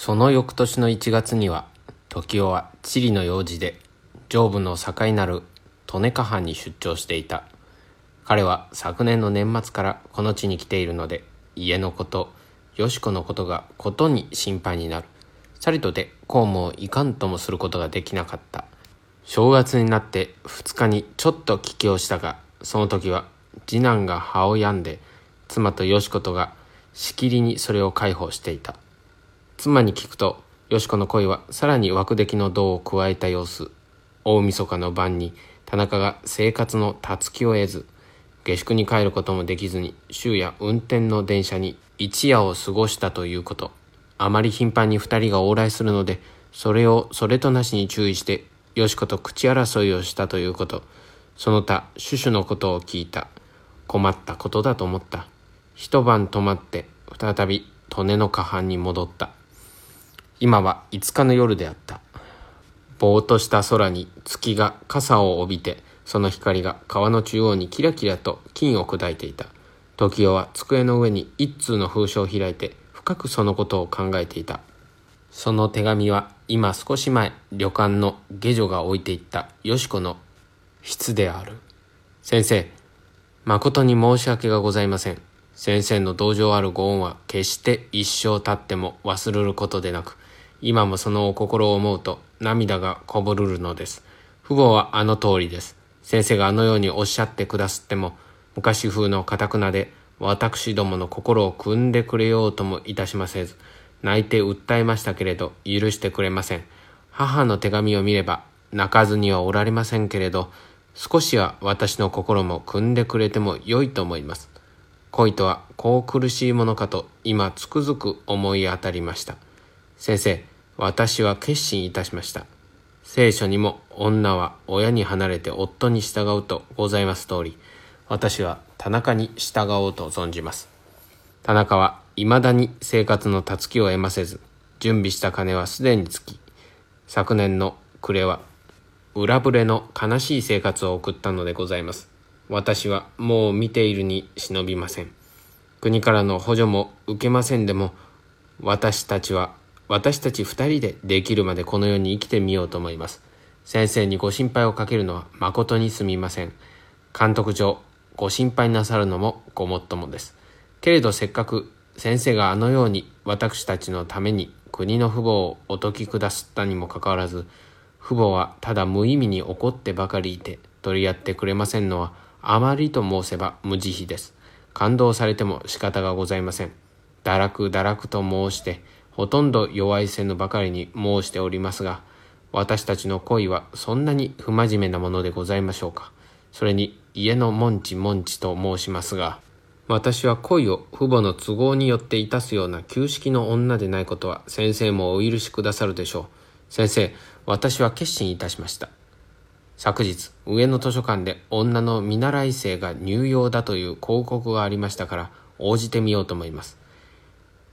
その翌年の1月には時雄は地理の用事で上部の境なる利根下藩に出張していた。彼は昨年の年末からこの地に来ているので家のことよし子のことがことに心配になる。さりとて公務をいかんともすることができなかった。正月になって2日にちょっと帰郷したがその時は次男が歯を病んで妻とよし子とがしきりにそれを介抱していた。妻に聞くとよし子の恋はさらに枠出来の銅を加えた様子。大晦日の晩に田中が生活のたつきを得ず下宿に帰ることもできずに週夜運転の電車に一夜を過ごしたということ。あまり頻繁に二人が往来するのでそれをそれとなしに注意してよし子と口争いをしたということ。その他シュシュのことを聞いた。困ったことだと思った。一晩泊まって再び利根の下半に戻った。今は5日の夜であった。ぼーっとした空に月が傘を帯びてその光が川の中央にキラキラと金を砕いていた。時代は机の上に一通の封書を開いて深くそのことを考えていた。その手紙は今少し前旅館の下女が置いていったよし子の筆である。先生誠に申し訳がございません。先生の同情あるご恩は決して一生経っても忘れることでなく今もそのお心を思うと涙がこぼるるのです。父母はあの通りです。先生があのようにおっしゃってくだすっても、昔風の堅くなで、私どもの心を汲んでくれようともいたしませず、泣いて訴えましたけれど、許してくれません。母の手紙を見れば、泣かずにはおられませんけれど、少しは私の心も汲んでくれてもよいと思います。恋とはこう苦しいものかと今つくづく思い当たりました。先生、私は決心いたしました。聖書にも女は親に離れて夫に従うとございます通り、私は田中に従おうと存じます。田中は未だに生活のたつきを得ませず、準備した金はすでにつき、昨年の暮れは裏ぶれの悲しい生活を送ったのでございます。私はもう見ているに忍びません。国からの補助も受けませんでも、私たちは私たち二人でできるまでこの世に生きてみようと思います。先生にご心配をかけるのは誠にすみません。監督上、ご心配なさるのもごもっともです。けれどせっかく先生があのように私たちのために国の父母をお説き下すったにもかかわらず、父母はただ無意味に怒ってばかりいて取り合ってくれませんのはあまりと申せば無慈悲です。感動されても仕方がございません。堕落堕落と申して、ほとんど弱いせぬばかりに申しておりますが、私たちの恋はそんなに不真面目なものでございましょうか。それに家の門地門地と申しますが、私は恋を父母の都合によっていたすような旧式の女でないことは先生もお許しくださるでしょう。先生、私は決心いたしました。昨日、上の図書館で女の見習い生が入用だという広告がありましたから、応じてみようと思います。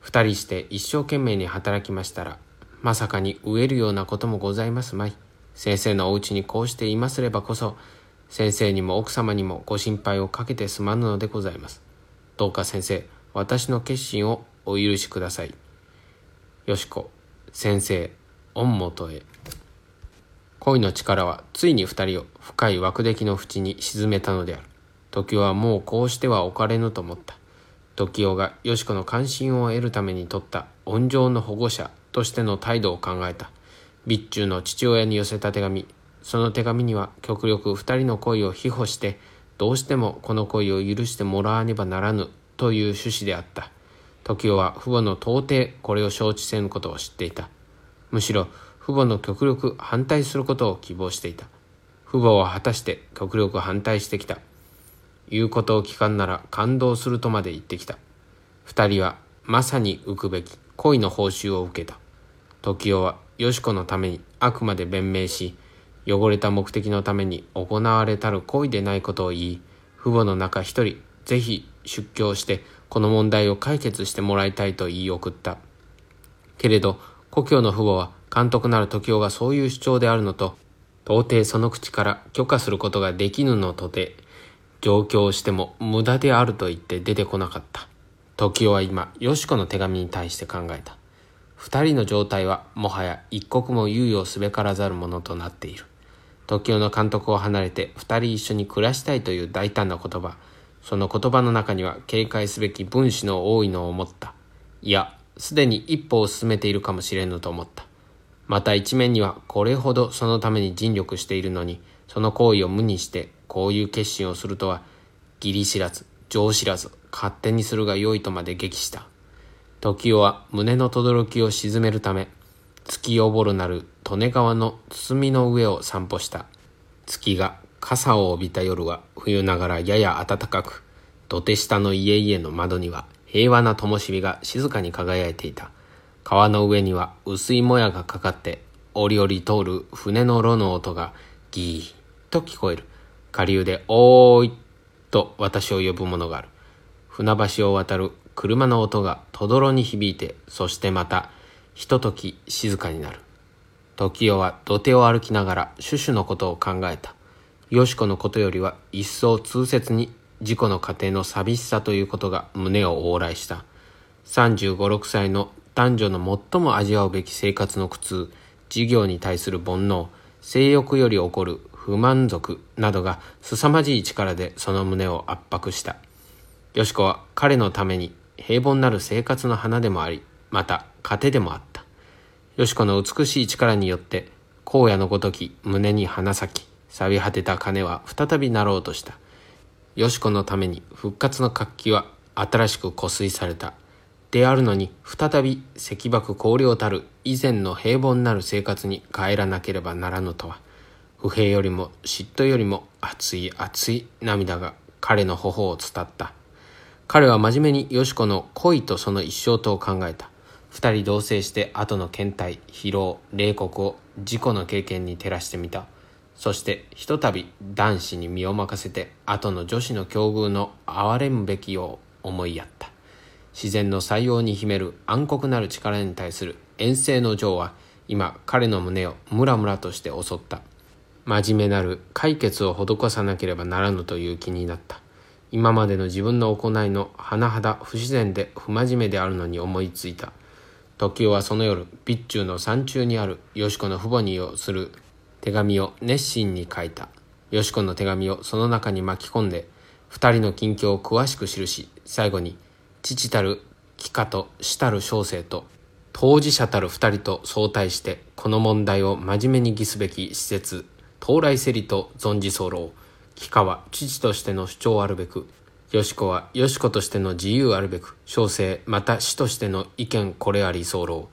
二人して一生懸命に働きましたら、まさかに飢えるようなこともございますまい。先生のお家にこうしていますればこそ、先生にも奥様にもご心配をかけてすまぬのでございます。どうか先生、私の決心をお許しください。よしこ、先生、御元へ。恋の力はついに二人を深い枠出来の淵に沈めたのである。時はもうこうしては置かれぬと思った。時男がよし子の関心を得るために取った温情の保護者としての態度を考えた。備中の父親に寄せた手紙。その手紙には極力二人の恋を庇護してどうしてもこの恋を許してもらわねばならぬという趣旨であった。時男は父母の到底これを承知せぬことを知っていた。むしろ父母の極力反対することを希望していた。父母は果たして極力反対してきた。言うことを聞かんなら感動するとまで言ってきた。二人はまさに浮くべき恋の報酬を受けた。時代はよし子のためにあくまで弁明し、汚れた目的のために行われたる恋でないことを言い、父母の中一人、ぜひ出教してこの問題を解決してもらいたいと言い送った。けれど、故郷の父母は監督なる時代がそういう主張であるのと、到底その口から許可することができぬのとて、上京しても無駄であると言って出てこなかった。時代は今、よしこの手紙に対して考えた。二人の状態はもはや一刻も猶予すべからざるものとなっている。時代の監督を離れて二人一緒に暮らしたいという大胆な言葉。その言葉の中には警戒すべき分子の多いのを思った。いや、すでに一歩を進めているかもしれぬと思った。また一面にはこれほどそのために尽力しているのに、その行為を無にしてこういう決心をするとは、義理知らず、情知らず、勝手にするがよいとまで激した。時代は胸の轟を鎮めるため、月おぼるなる利根川の包みの上を散歩した。月が傘を帯びた夜は冬ながらやや暖かく、土手下の家々の窓には平和な灯火が静かに輝いていた。川の上には薄いもやがかかって、折々通る船の炉の音がギーと聞こえる。下流でおーいと私を呼ぶものがある。船橋を渡る車の音がとどろに響いて、そしてまた、ひととき静かになる。時代は土手を歩きながらシュシュのことを考えた。よしこのことよりは一層痛切に事故の過程の寂しさということが胸を往来した。35、6歳の男女の最も味わうべき生活の苦痛、事業に対する煩悩、性欲より起こる不満足などが凄まじい力でその胸を圧迫した。よしこは彼のために平凡なる生活の花でもあり、また糧でもあった。よしこの美しい力によって、荒野のごとき胸に花咲き、錆び果てた鐘は再び鳴ろうとした。よしこのために復活の活気は新しく湖水された。であるのに再び石爆荒涼たる以前の平凡なる生活に帰らなければならぬとは。不平よりも嫉妬よりも熱い熱い涙が彼の頬を伝った。彼は真面目によしこの恋とその一生とを考えた。二人同棲して後の倦怠疲労冷酷を事故の経験に照らしてみた。そしてひとたび男子に身を任せて後の女子の境遇の憐れむべきよう思いやった。自然の採用に秘める暗黒なる力に対する遠征の情は今彼の胸をムラムラとして襲った。真面目なる解決を施さなければならぬという気になった。今までの自分の行いの甚だ不自然で不真面目であるのに思いついた。時代はその夜備中の山中にあるよしこの父母にをする手紙を熱心に書いた。よしこの手紙をその中に巻き込んで、二人の近況を詳しく記し、最後に、父たる帰化と死たる小生と、当事者たる二人と相対して、この問題を真面目に議すべき施設、到来せりと存じ候。帰化は父としての主張あるべく、よしこはよしことしての自由あるべく、小生また死としての意見これあり候。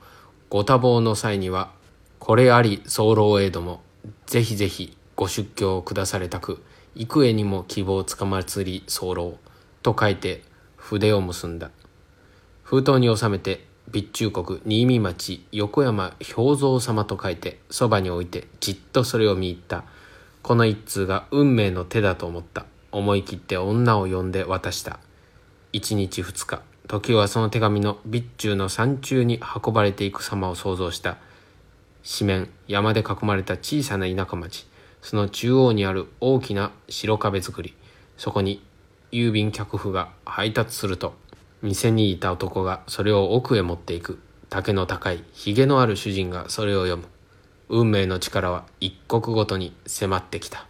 ご多忙の際には、これあり候へども、ぜひぜひご出教を下されたく、幾重にも希望つかまつり候と書いて筆を結んだ。封筒に収めて、備中国新見町横山氷蔵様と書いて、そばに置いてじっとそれを見入った。この一通が運命の手だと思った。思い切って女を呼んで渡した。一日二日、時はその手紙の備中の山中に運ばれていく様を想像した。四面山で囲まれた小さな田舎町その中央にある大きな白壁作りそこに郵便客夫が配達すると店にいた男がそれを奥へ持っていく。竹の高いひげのある主人がそれを読む。運命の力は一刻ごとに迫ってきた。